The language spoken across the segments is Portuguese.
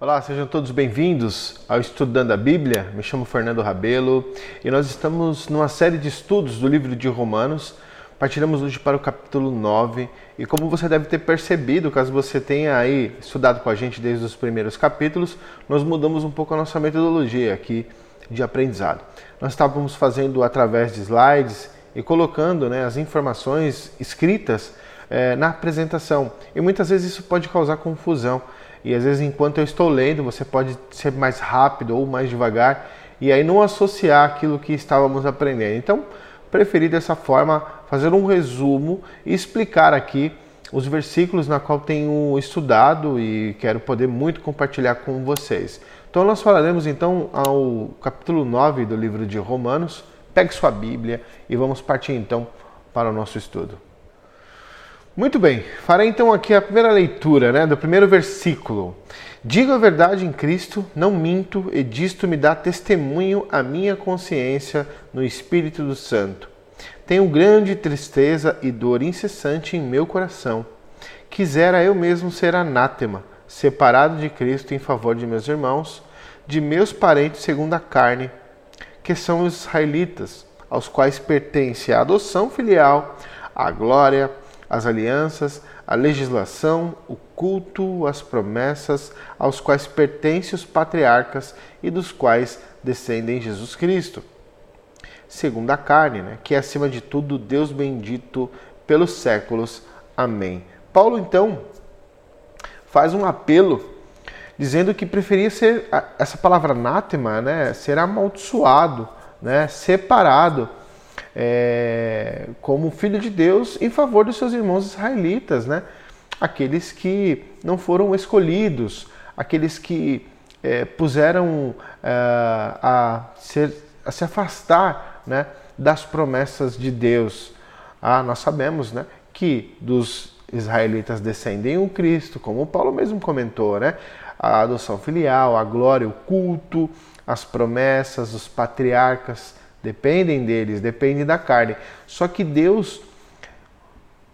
Olá, sejam todos bem-vindos ao Estudando a Bíblia. Me chamo Fernando Rabelo e nós estamos numa série de estudos do livro de Romanos. Partiremos hoje para o capítulo 9 e como você deve ter percebido, caso você tenha aí estudado com a gente desde os primeiros capítulos, nós mudamos um pouco a nossa metodologia aqui de aprendizado. Nós estávamos fazendo através de slides e colocando né, as informações escritas é, na apresentação. E muitas vezes isso pode causar confusão. E às vezes, enquanto eu estou lendo, você pode ser mais rápido ou mais devagar e aí não associar aquilo que estávamos aprendendo. Então, preferi dessa forma fazer um resumo e explicar aqui os versículos na qual tenho estudado e quero poder muito compartilhar com vocês. Então nós falaremos então ao capítulo 9 do livro de Romanos. Pegue sua Bíblia e vamos partir então para o nosso estudo. Muito bem, farei então aqui a primeira leitura né, do primeiro versículo. Digo a verdade em Cristo, não minto, e disto me dá testemunho a minha consciência no Espírito do Santo. Tenho grande tristeza e dor incessante em meu coração. Quisera eu mesmo ser anátema, separado de Cristo em favor de meus irmãos, de meus parentes segundo a carne, que são os israelitas, aos quais pertence a adoção filial, a glória, as alianças, a legislação, o culto, as promessas, aos quais pertencem os patriarcas e dos quais descendem Jesus Cristo. Segundo a carne, né, que é acima de tudo Deus bendito pelos séculos. Amém. Paulo então faz um apelo dizendo que preferia ser essa palavra anátema, né, ser amaldiçoado, né, separado é, como filho de Deus em favor dos seus irmãos israelitas, né? aqueles que não foram escolhidos, aqueles que é, puseram é, a, ser, a, se afastar né, das promessas de Deus. Ah, nós sabemos né, que dos israelitas descendem o Cristo, como Paulo mesmo comentou, né? a adoção filial, a glória, o culto, as promessas, os patriarcas dependem deles, dependem da carne. Só que Deus,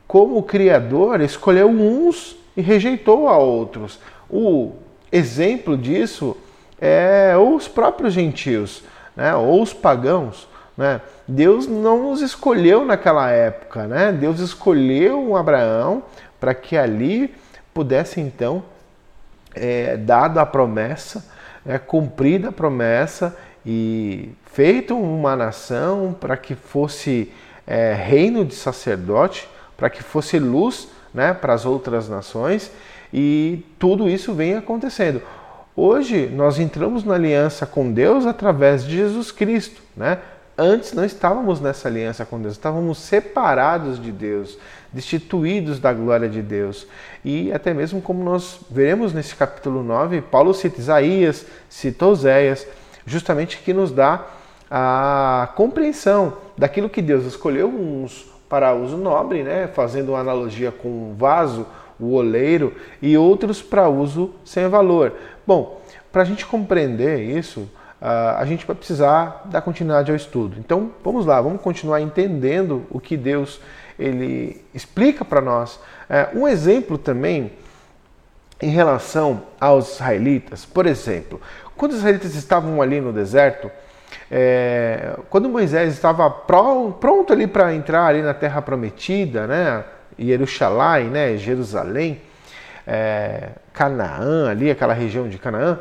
como Criador, escolheu uns e rejeitou a outros. O exemplo disso é os próprios gentios, né? ou os pagãos. Né? Deus não os escolheu naquela época, né? Deus escolheu Abraão para que ali pudesse então, é, dada a promessa, é, cumprida a promessa e feito uma nação para que fosse é, reino de sacerdote, para que fosse luz né, para as outras nações e tudo isso vem acontecendo. Hoje nós entramos na aliança com Deus através de Jesus Cristo, né? Antes não estávamos nessa aliança com Deus, estávamos separados de Deus, destituídos da glória de Deus. E até mesmo como nós veremos nesse capítulo 9, Paulo cita Isaías, cita Oséias, justamente que nos dá a compreensão daquilo que Deus escolheu uns para uso nobre, né, fazendo uma analogia com o vaso, o oleiro, e outros para uso sem valor. Bom, para a gente compreender isso, a gente vai precisar dar continuidade ao estudo. Então, vamos lá, vamos continuar entendendo o que Deus ele explica para nós. É, um exemplo também em relação aos israelitas, por exemplo, quando os israelitas estavam ali no deserto, é, quando Moisés estava pronto ali para entrar ali na Terra Prometida, né, Jerusalém, né, Jerusalém, é, Canaã, ali aquela região de Canaã,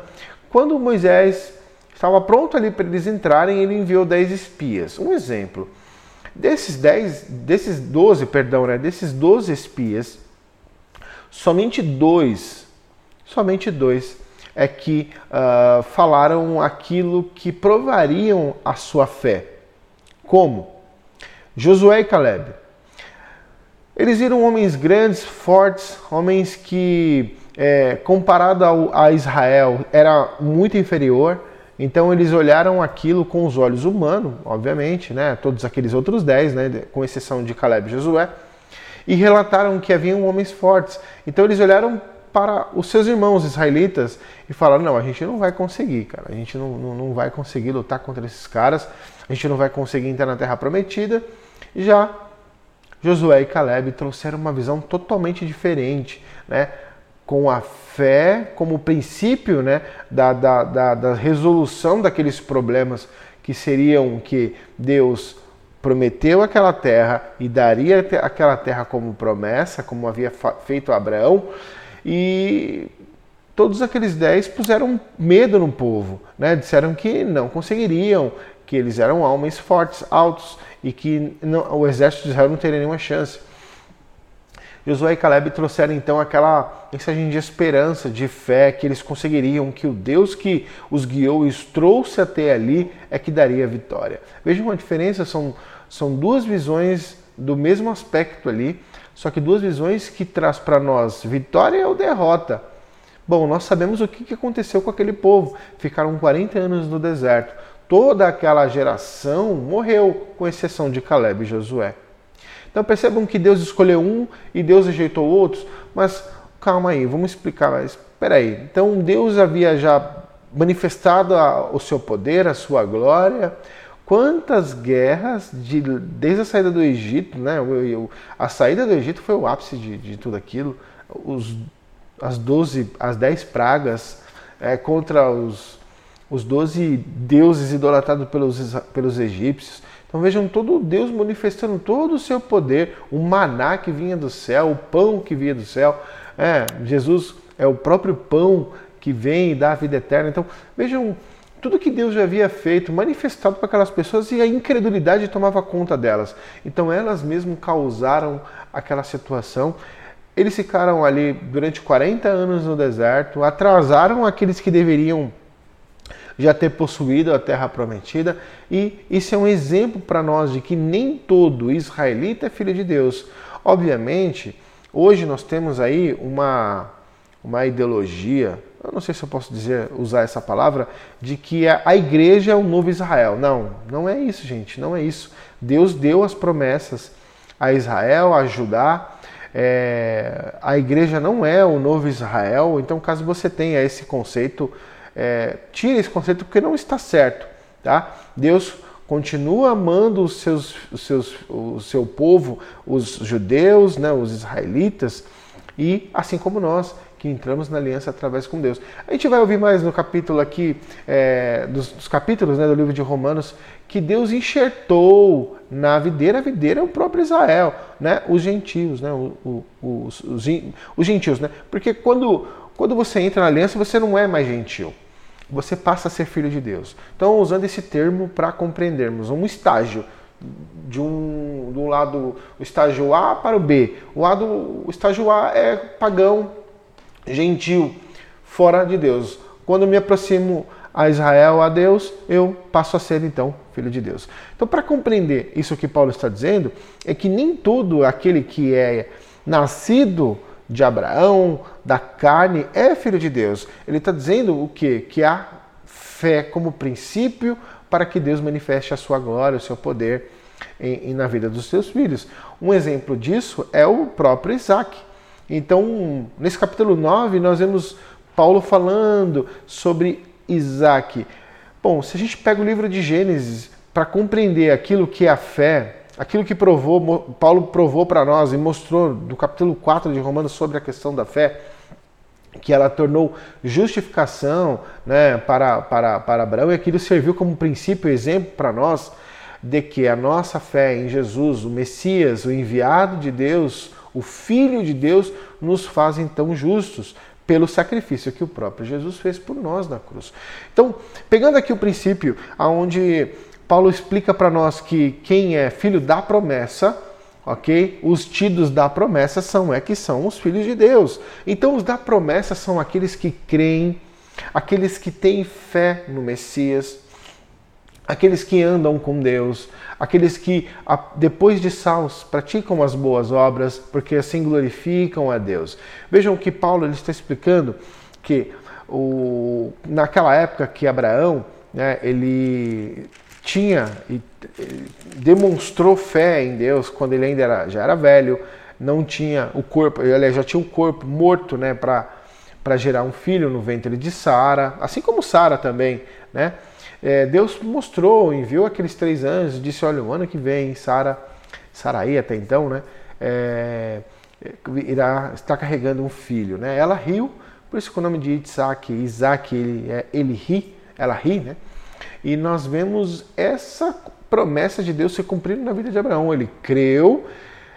quando Moisés estava pronto ali para eles entrarem, ele enviou dez espias. Um exemplo, desses dez, desses doze, perdão, né, desses doze espias, somente dois, somente dois é que uh, falaram aquilo que provariam a sua fé. Como? Josué e Caleb. Eles viram homens grandes, fortes, homens que, é, comparado ao, a Israel, era muito inferior. Então eles olharam aquilo com os olhos humanos, obviamente, né? todos aqueles outros dez, né? com exceção de Caleb e Josué, e relataram que haviam homens fortes. Então eles olharam para os seus irmãos israelitas e falaram: não, a gente não vai conseguir, cara, a gente não, não, não vai conseguir lutar contra esses caras, a gente não vai conseguir entrar na terra prometida. Já Josué e Caleb trouxeram uma visão totalmente diferente, né? com a fé como princípio né, da, da, da, da resolução daqueles problemas que seriam que Deus prometeu aquela terra e daria aquela terra como promessa, como havia feito Abraão, e todos aqueles dez puseram medo no povo, né? disseram que não conseguiriam, que eles eram homens fortes, altos e que não, o exército de Israel não teria nenhuma chance. Josué e Caleb trouxeram então aquela mensagem de esperança, de fé, que eles conseguiriam, que o Deus que os guiou e os trouxe até ali é que daria a vitória. Vejam a diferença, são, são duas visões do mesmo aspecto ali, só que duas visões que traz para nós vitória ou derrota. Bom, nós sabemos o que aconteceu com aquele povo. Ficaram 40 anos no deserto. Toda aquela geração morreu, com exceção de Caleb e Josué. Então percebam que Deus escolheu um e Deus rejeitou outros, mas calma aí, vamos explicar. Mas espera aí. Então Deus havia já manifestado o seu poder, a sua glória. Quantas guerras de, desde a saída do Egito, né? A saída do Egito foi o ápice de, de tudo aquilo. Os, as 12, as 10 pragas é, contra os, os 12 deuses idolatrados pelos, pelos egípcios. Então vejam todo Deus manifestando todo o seu poder, o maná que vinha do céu, o pão que vinha do céu. É, Jesus é o próprio pão que vem e dá a vida eterna. Então vejam tudo que Deus já havia feito, manifestado para aquelas pessoas e a incredulidade tomava conta delas. Então elas mesmo causaram aquela situação. Eles ficaram ali durante 40 anos no deserto, atrasaram aqueles que deveriam já ter possuído a terra prometida. E isso é um exemplo para nós de que nem todo israelita é filho de Deus. Obviamente, hoje nós temos aí uma, uma ideologia, eu não sei se eu posso dizer, usar essa palavra, de que a igreja é o novo Israel. Não, não é isso, gente, não é isso. Deus deu as promessas a Israel, a Judá. É, a igreja não é o novo Israel, então caso você tenha esse conceito é, tire esse conceito porque não está certo. Tá? Deus continua amando os seus, os seus, o seu povo, os judeus, né, os israelitas, e assim como nós, que entramos na aliança através com Deus. A gente vai ouvir mais no capítulo aqui, é, dos, dos, capítulos né, do livro de Romanos, que Deus enxertou na videira, a videira é o próprio Israel, né, os gentios, né, os, os, os gentios, né, porque quando quando você entra na aliança, você não é mais gentil. Você passa a ser filho de Deus. Então, usando esse termo para compreendermos um estágio de um, de um lado, o estágio A para o B. O lado, o estágio A é pagão, gentil, fora de Deus. Quando me aproximo a Israel, a Deus, eu passo a ser então filho de Deus. Então, para compreender isso que Paulo está dizendo, é que nem todo aquele que é nascido de Abraão, da carne, é filho de Deus. Ele está dizendo o quê? Que há fé como princípio para que Deus manifeste a sua glória, o seu poder em, em, na vida dos seus filhos. Um exemplo disso é o próprio Isaac. Então, nesse capítulo 9, nós vemos Paulo falando sobre Isaac. Bom, se a gente pega o livro de Gênesis para compreender aquilo que é a fé, aquilo que provou, Paulo provou para nós e mostrou no capítulo 4 de Romanos sobre a questão da fé, que ela tornou justificação né, para, para, para Abraão, e aquilo serviu como princípio exemplo para nós de que a nossa fé em Jesus, o Messias, o enviado de Deus, o Filho de Deus, nos faz então justos pelo sacrifício que o próprio Jesus fez por nós na cruz. Então, pegando aqui o princípio aonde Paulo explica para nós que quem é filho da promessa, ok? Os tidos da promessa são é que são os filhos de Deus. Então os da promessa são aqueles que creem, aqueles que têm fé no Messias, aqueles que andam com Deus, aqueles que depois de salvos praticam as boas obras, porque assim glorificam a Deus. Vejam que Paulo ele está explicando que o, naquela época que Abraão né, ele tinha e demonstrou fé em Deus quando ele ainda era, já era velho, não tinha o corpo, ele já tinha o corpo morto, né, para gerar um filho no ventre de Sara, assim como Sara também, né? É, Deus mostrou, enviou aqueles três anjos, disse, olha, o ano que vem, Sara, Saraí até então, né? É, irá estar carregando um filho. Né? Ela riu, por isso que o nome de Isaac, Isaac, ele, é, ele ri, ela ri, né? E nós vemos essa promessa de Deus se cumprindo na vida de Abraão. Ele creu,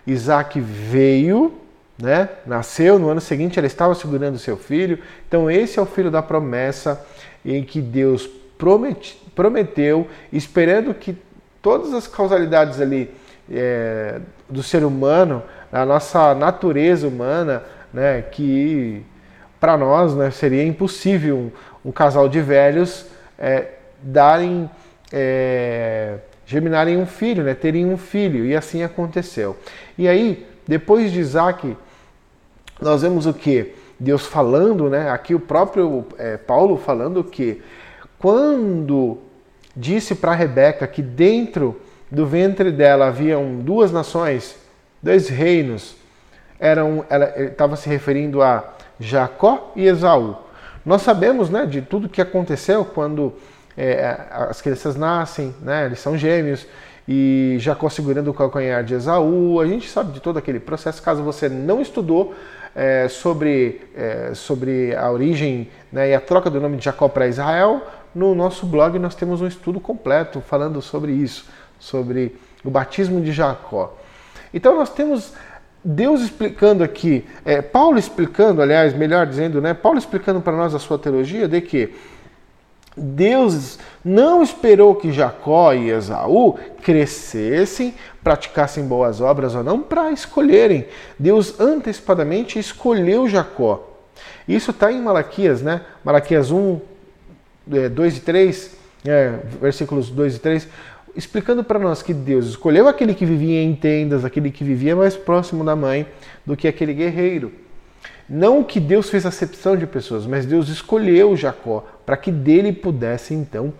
Isaac veio, né? nasceu, no ano seguinte ela estava segurando seu filho. Então, esse é o filho da promessa em que Deus promete, prometeu, esperando que todas as causalidades ali é, do ser humano, a nossa natureza humana, né, que para nós né, seria impossível um, um, casal de velhos é, darem, é, germinarem um filho, né, terem um filho, e assim aconteceu. E aí, depois de Isaac, nós vemos o que? Deus falando, né, aqui o próprio é, Paulo falando que quando disse para Rebeca que dentro do ventre dela haviam duas nações, dois reinos, eram, ela estava se referindo a Jacó e Esaú. Nós sabemos né, de tudo que aconteceu quando é, as crianças nascem, né, eles são gêmeos, e Jacó segurando o calcanhar de Esaú. A gente sabe de todo aquele processo. Caso você não estudou é, sobre, é, sobre a origem né, e a troca do nome de Jacó para Israel, no nosso blog nós temos um estudo completo falando sobre isso, sobre o batismo de Jacó. Então nós temos Deus explicando aqui, é, Paulo explicando, aliás, melhor dizendo, né, Paulo explicando para nós a sua teologia de que Deus não esperou que Jacó e Esaú crescessem, praticassem boas obras ou não, para escolherem. Deus antecipadamente escolheu Jacó. Isso está em Malaquias, né? Malaquias 1, 2 é, e 3, é, versículos 2 e 3, explicando para nós que Deus escolheu aquele que vivia em tendas, aquele que vivia mais próximo da mãe, do que aquele guerreiro. Não que Deus fez acepção de pessoas, mas Deus escolheu Jacó para que dele pudesse então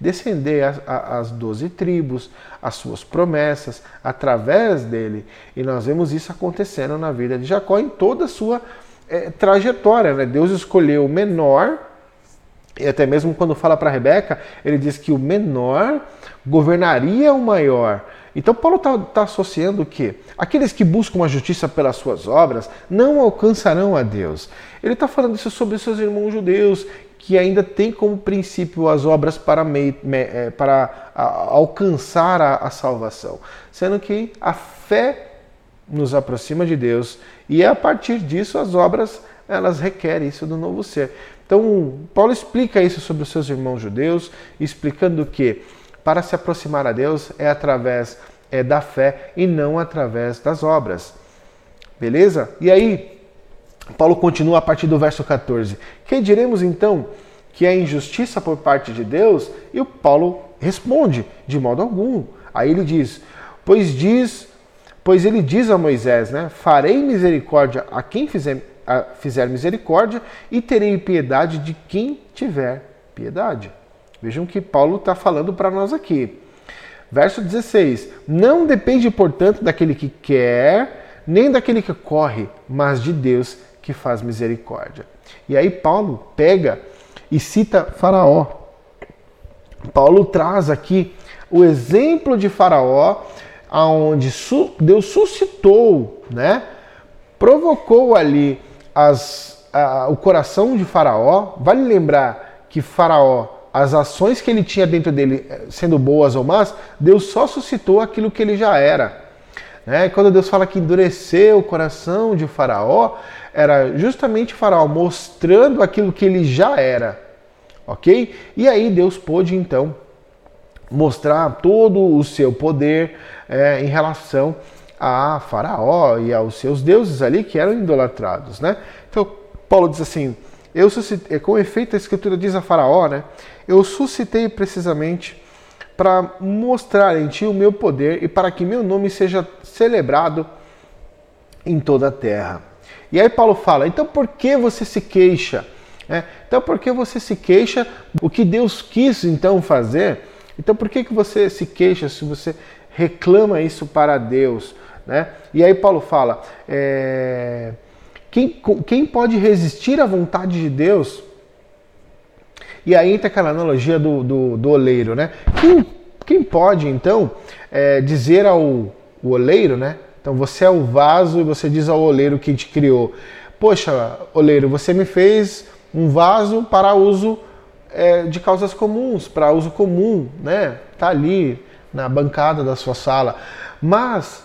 descender as doze tribos, as suas promessas, através dele. E nós vemos isso acontecendo na vida de Jacó em toda a sua é, trajetória. Né? Deus escolheu o menor, e até mesmo quando fala para Rebeca, ele diz que o menor governaria o maior. Então Paulo está tá associando o quê? Aqueles que buscam a justiça pelas suas obras não alcançarão a Deus. Ele está falando isso sobre seus irmãos judeus, que ainda têm como princípio as obras para, me, me, é, para alcançar a, a salvação. Sendo que a fé nos aproxima de Deus e a partir disso as obras elas requerem isso do novo ser. Então, Paulo explica isso sobre os seus irmãos judeus, explicando que para se aproximar a Deus é através é, da fé e não através das obras. Beleza? E aí, Paulo continua a partir do verso 14. Que diremos então que é injustiça por parte de Deus? E o Paulo responde: de modo algum. Aí ele diz: Pois diz, pois ele diz a Moisés, né? Farei misericórdia a quem fizer, fizer misericórdia e terei piedade de quem tiver piedade. Vejam que Paulo está falando para nós aqui. Verso 16: Não depende, portanto, daquele que quer, nem daquele que corre, mas de Deus que faz misericórdia. E aí Paulo pega e cita Faraó. Paulo traz aqui o exemplo de Faraó, aonde Deus suscitou, né? Provocou ali as, a, o coração de Faraó. Vale lembrar que Faraó as ações que ele tinha dentro dele, eh, sendo boas ou más, Deus só suscitou aquilo que ele já era. Né? Quando Deus fala que endureceu o coração de Faraó, era justamente Faraó mostrando aquilo que ele já era. Ok? E aí Deus pôde então mostrar todo o seu poder é, em relação a Faraó e aos seus deuses ali que eram idolatrados. Né? Então, Paulo diz assim: eu suscitei, com efeito, a escritura diz a Faraó, né? Eu suscitei precisamente para mostrar em ti o meu poder e para que meu nome seja celebrado em toda a terra. E aí Paulo fala: então por que você se queixa? É, então por que você se queixa? O que Deus quis então fazer? Então por que, que você se queixa se você reclama isso para Deus? Né? E aí Paulo fala: é, quem, quem pode resistir à vontade de Deus? E aí entra aquela analogia do, do, do oleiro, né? Quem, quem pode, então, é, dizer ao oleiro, né? Então você é o vaso e você diz ao oleiro que te criou: Poxa, oleiro, você me fez um vaso para uso é, de causas comuns, para uso comum, né? Tá ali na bancada da sua sala. Mas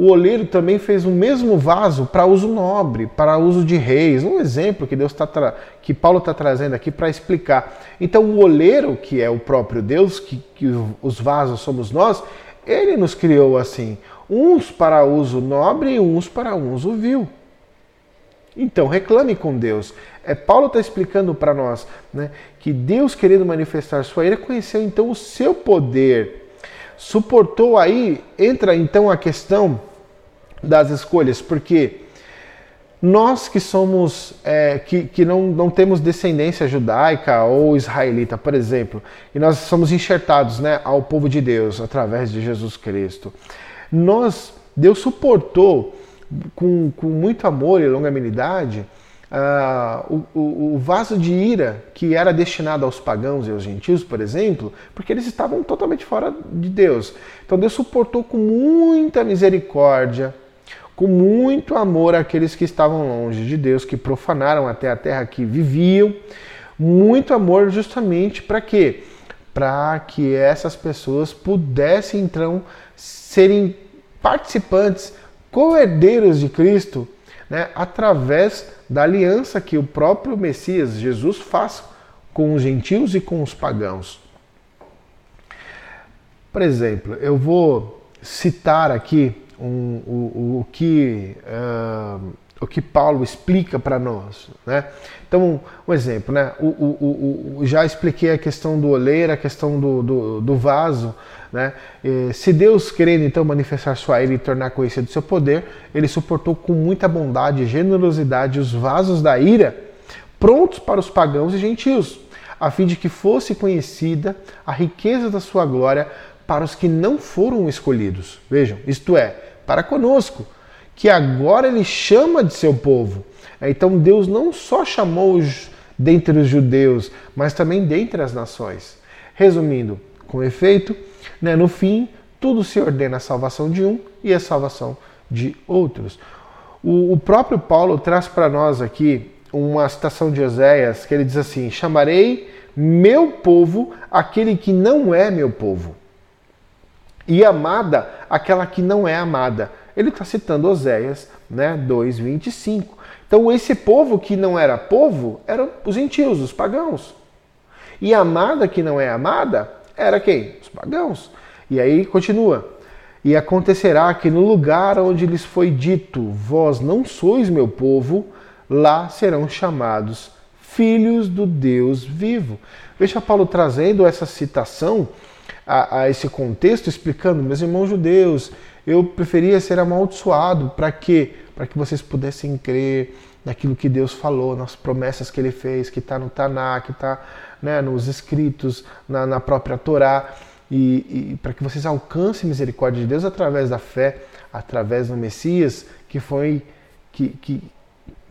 o oleiro também fez o mesmo vaso para uso nobre, para uso de reis. Um exemplo que Deus tá que Paulo está trazendo aqui para explicar. Então o oleiro, que é o próprio Deus, que, que os vasos somos nós, ele nos criou assim, uns para uso nobre e uns para uso vil. Então reclame com Deus. É, Paulo está explicando para nós né, que Deus, querendo manifestar sua ira, conheceu então o seu poder suportou aí, entra então a questão das escolhas, porque nós que somos, é, que, que não, não temos descendência judaica ou israelita, por exemplo, e nós somos enxertados né, ao povo de Deus através de Jesus Cristo, nós, Deus suportou com, com muito amor e longanimidade Uh, o, o, vaso de ira que era destinado aos pagãos e aos gentios, por exemplo, porque eles estavam totalmente fora de Deus. Então Deus suportou com muita misericórdia, com muito amor aqueles que estavam longe de Deus, que profanaram até a terra que viviam. Muito amor justamente para quê? Para que essas pessoas pudessem então serem participantes, co-herdeiros de Cristo, né, através da aliança que o próprio Messias, Jesus, faz com os gentios e com os pagãos. Por exemplo, eu vou citar aqui um, o, o, que, uh, o que Paulo explica para nós. Né? Então, um exemplo, né? O, o, já expliquei a questão do oleiro, a questão do, do, do vaso. Né? E, se Deus, querendo então manifestar sua ira e tornar conhecido seu poder, ele suportou com muita bondade e generosidade os vasos da ira, prontos para os pagãos e gentios, a fim de que fosse conhecida a riqueza da sua glória para os que não foram escolhidos. Vejam, isto é, para conosco, que agora ele chama de seu povo. Então Deus não só chamou dentre os judeus, mas também dentre as nações. Resumindo, com efeito, né, no fim, tudo se ordena a salvação de um e a salvação de outros. O, o próprio Paulo traz para nós aqui uma citação de Oséias que ele diz assim: Chamarei meu povo aquele que não é meu povo e amada aquela que não é amada. Ele está citando Oséias né, 2,25. Então, esse povo que não era povo eram os gentios, os pagãos. E amada que não é amada era quem? Os pagãos. E aí continua. E acontecerá que no lugar onde lhes foi dito, vós não sois meu povo, lá serão chamados filhos do Deus vivo. Veja Paulo trazendo essa citação a, a esse contexto, explicando, meus irmãos judeus, eu preferia ser amaldiçoado para quê? Para que vocês pudessem crer naquilo que Deus falou, nas promessas que ele fez, que está no Taná, que está né, nos escritos, na, na própria Torá, e, e para que vocês alcancem misericórdia de Deus através da fé, através do Messias, que foi, que, que,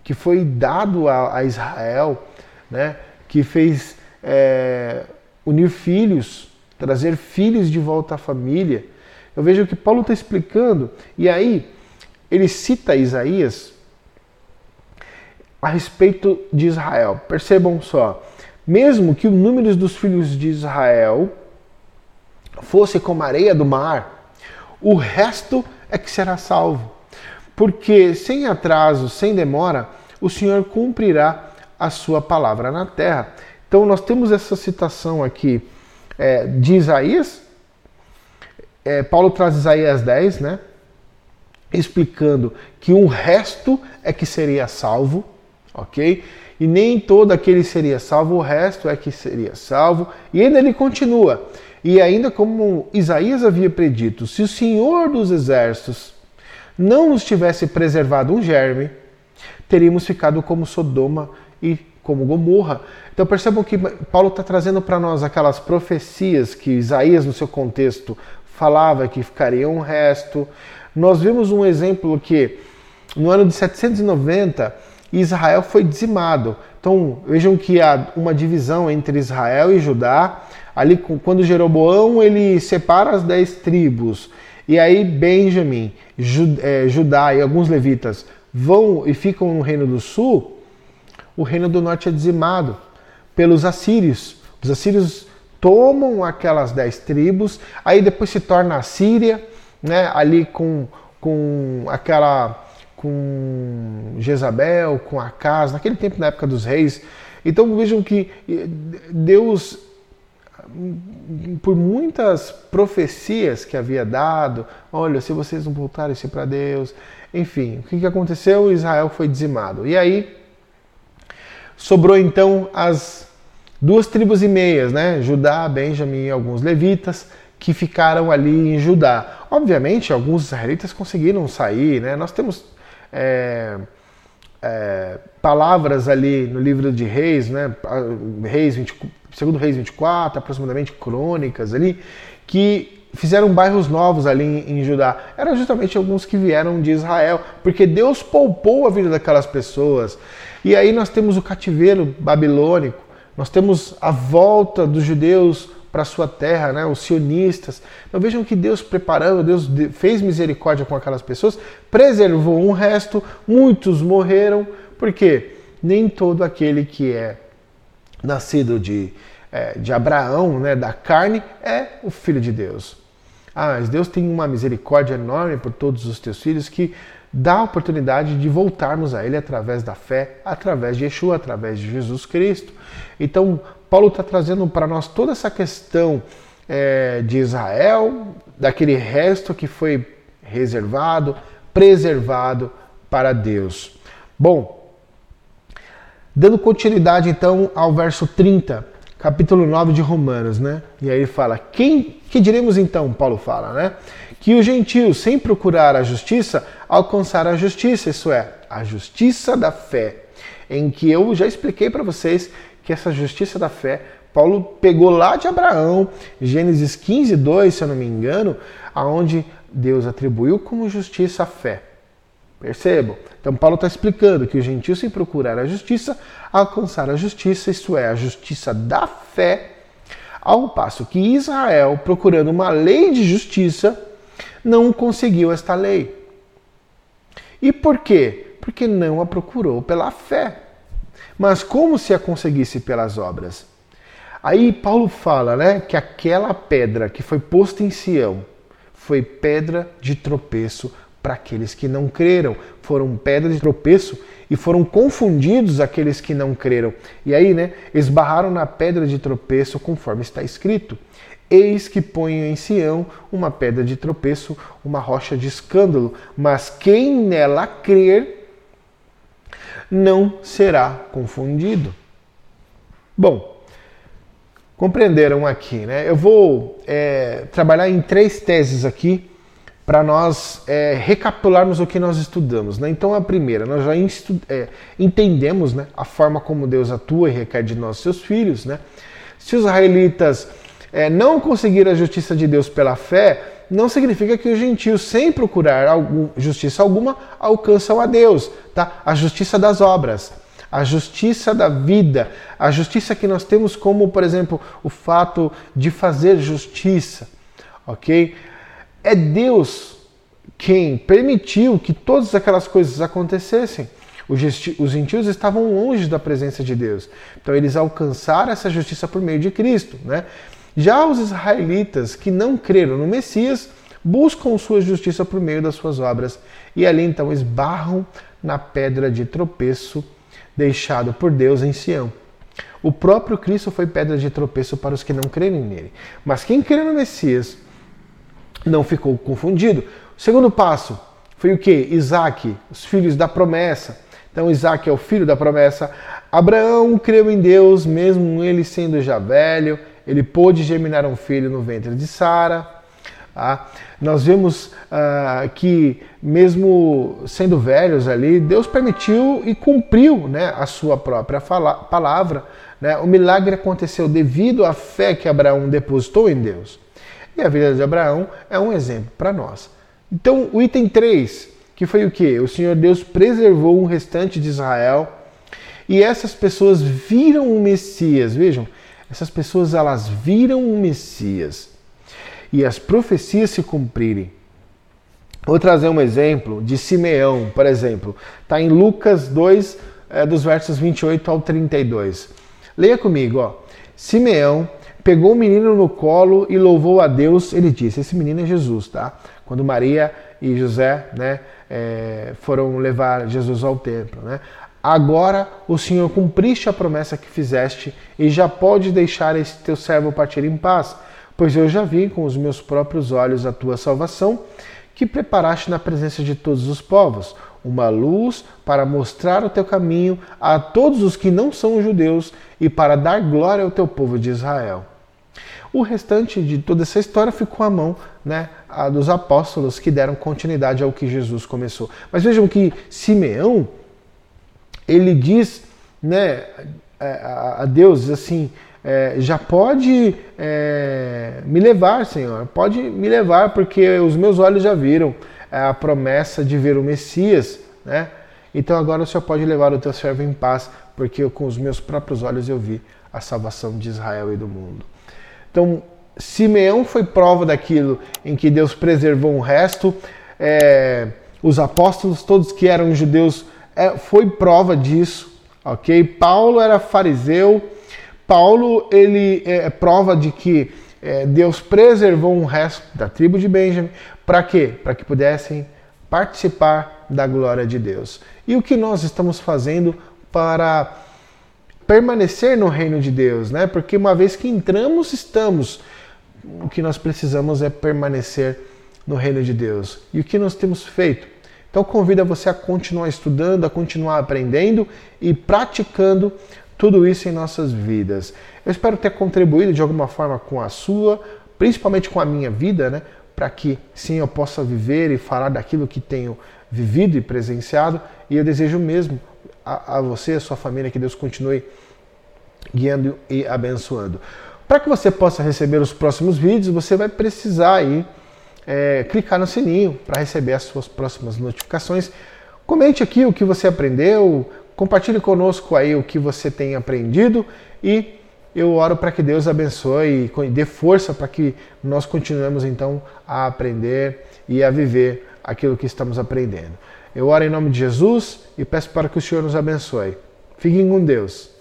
que foi dado a, a Israel, né, que fez é, unir filhos trazer filhos de volta à família. Eu vejo que Paulo está explicando, e aí ele cita Isaías a respeito de Israel. Percebam só, mesmo que o número dos filhos de Israel fosse como a areia do mar, o resto é que será salvo. Porque sem atraso, sem demora, o Senhor cumprirá a sua palavra na terra. Então nós temos essa citação aqui é, de Isaías. É, Paulo traz Isaías 10, né? Explicando que um resto é que seria salvo, ok? E nem todo aquele seria salvo, o resto é que seria salvo. E ainda ele continua. E ainda como Isaías havia predito, se o Senhor dos Exércitos não nos tivesse preservado um germe, teríamos ficado como Sodoma e como Gomorra. Então percebam que Paulo está trazendo para nós aquelas profecias que Isaías, no seu contexto, falava que ficaria um resto. Nós vimos um exemplo que no ano de 790 Israel foi dizimado. Então vejam que há uma divisão entre Israel e Judá. Ali, quando Jeroboão ele separa as dez tribos E aí Benjamim, Judá e alguns levitas vão e ficam no reino do sul, o reino do norte é dizimado pelos assírios. Os assírios tomam aquelas dez tribos, aí depois se torna a Síria, né, ali com, com aquela com Jezabel, com Acas, naquele tempo na época dos reis. Então vejam que Deus por muitas profecias que havia dado, olha, se vocês não voltarem-se para Deus, enfim, o que, aconteceu? Israel foi dizimado. E aí sobrou então as duas tribos e meias, né? Judá, Benjamim e alguns levitas que ficaram ali em Judá. Obviamente, alguns israelitas conseguiram sair, né? Nós temos é, é, palavras ali no livro de Reis, né? Reis 20, segundo Reis 24, aproximadamente crônicas ali, que fizeram bairros novos ali em, em Judá. Eram justamente alguns que vieram de Israel, porque Deus poupou a vida daquelas pessoas. E aí nós temos o cativeiro babilônico, nós temos a volta dos judeus para sua terra, né, os sionistas. Então vejam que Deus preparando, Deus fez misericórdia com aquelas pessoas, preservou um resto, muitos morreram, porque nem todo aquele que é nascido de, é, de Abraão, né, da carne, é o filho de Deus. Ah, mas Deus tem uma misericórdia enorme por todos os teus filhos que dá a oportunidade de voltarmos a Ele através da fé, através de Yeshua, através de Jesus Cristo. Então, Paulo está trazendo para nós toda essa questão é, de Israel, daquele resto que foi reservado, preservado para Deus. Bom, Dando continuidade então ao verso 30, capítulo 9 de Romanos, né? E aí ele fala: "Quem que diremos então?", Paulo fala, né? Que os gentios, sem procurar a justiça, alcançaram a justiça, isso é, a justiça da fé, em que eu já expliquei para vocês que essa justiça da fé Paulo pegou lá de Abraão, Gênesis 15, 2, se eu não me engano, aonde Deus atribuiu como justiça a fé. Percebam? Então Paulo está explicando que os gentios, sem procurar a justiça, alcançaram a justiça, isto é, a justiça da fé, ao passo que Israel, procurando uma lei de justiça, não conseguiu esta lei. E por quê? Porque não a procurou pela fé. Mas como se a conseguisse pelas obras? Aí Paulo fala né, que aquela pedra que foi posta em Sião foi pedra de tropeço para aqueles que não creram. Foram pedras de tropeço e foram confundidos aqueles que não creram. E aí, né, esbarraram na pedra de tropeço conforme está escrito. Eis que ponho em Sião uma pedra de tropeço, uma rocha de escândalo, mas quem nela crer não será confundido. Bom, compreenderam aqui, né? Eu vou é, trabalhar em três teses aqui para nós é, recapitularmos o que nós estudamos. Né? Então, a primeira, nós já é, entendemos né, a forma como Deus atua e requer de nós, seus filhos. Né? Se os israelitas é, não conseguiram a justiça de Deus pela fé, não significa que os gentios, sem procurar algum, justiça alguma, alcançam a Deus. Tá? A justiça das obras, a justiça da vida, a justiça que nós temos como, por exemplo, o fato de fazer justiça. Ok? É Deus quem permitiu que todas aquelas coisas acontecessem. Os gentios estavam longe da presença de Deus. Então eles alcançaram essa justiça por meio de Cristo. Né? Já os israelitas que não creram no Messias buscam sua justiça por meio das suas obras e ali então esbarram na pedra de tropeço deixado por Deus em Sião. O próprio Cristo foi pedra de tropeço para os que não crerem nele. Mas quem crê no Messias não ficou confundido. O segundo passo foi o que? Isaac, os filhos da promessa. Então, Isaac é o filho da promessa. Abraão creu em Deus, mesmo ele sendo já velho, ele pôde germinar um filho no ventre de Sara. Ah, nós vemos ah, que, mesmo sendo velhos ali, Deus permitiu e cumpriu né, a sua própria fala, palavra. Né? O milagre aconteceu devido à fé que Abraão depositou em Deus. E a vida de Abraão é um exemplo para nós. Então, o item 3, que foi o que? O Senhor Deus preservou o restante de Israel e essas pessoas viram o Messias. Vejam, essas pessoas elas viram o Messias e as profecias se cumprirem. Vou trazer um exemplo de Simeão, por exemplo. Está em Lucas 2, é, dos versos 28 ao 32. Leia comigo, ó. Simeão pegou o menino no colo e louvou a Deus. Ele disse: Esse menino é Jesus, tá? Quando Maria e José, né, é, foram levar Jesus ao templo, né? Agora o Senhor cumpriste a promessa que fizeste e já pode deixar esse teu servo partir em paz, pois eu já vi com os meus próprios olhos a tua salvação, que preparaste na presença de todos os povos, uma luz para mostrar o teu caminho a todos os que não são judeus e para dar glória ao teu povo de Israel. O restante de toda essa história ficou à mão né, dos apóstolos que deram continuidade ao que Jesus começou. Mas vejam que Simeão, ele diz né, a Deus assim, é, já pode é, me levar, Senhor, pode me levar, porque os meus olhos já viram a promessa de ver o Messias, né? Então agora o Senhor pode levar o teu servo em paz, porque eu, com os meus próprios olhos eu vi a salvação de Israel e do mundo. Então, Simeão foi prova daquilo em que Deus preservou o resto. É, os apóstolos, todos que eram judeus, é, foi prova disso, ok? Paulo era fariseu. Paulo ele é, é prova de que é, Deus preservou um resto da tribo de Benjamim. Para quê? Para que pudessem participar da glória de Deus. E o que nós estamos fazendo para permanecer no reino de Deus, né? Porque uma vez que entramos, estamos. O que nós precisamos é permanecer no reino de Deus. E o que nós temos feito? Então convido você a continuar estudando, a continuar aprendendo e praticando tudo isso em nossas vidas. Eu espero ter contribuído de alguma forma com a sua, principalmente com a minha vida, né? Para que sim eu possa viver e falar daquilo que tenho vivido e presenciado. E eu desejo mesmo a, a você, a sua família, que Deus continue guiando e abençoando. Para que você possa receber os próximos vídeos, você vai precisar aí é, clicar no sininho para receber as suas próximas notificações. Comente aqui o que você aprendeu, compartilhe conosco aí o que você tem aprendido e eu oro para que Deus abençoe e dê força para que nós continuemos então a aprender e a viver aquilo que estamos aprendendo. Eu oro em nome de Jesus e peço para que o Senhor nos abençoe. Fiquem com Deus.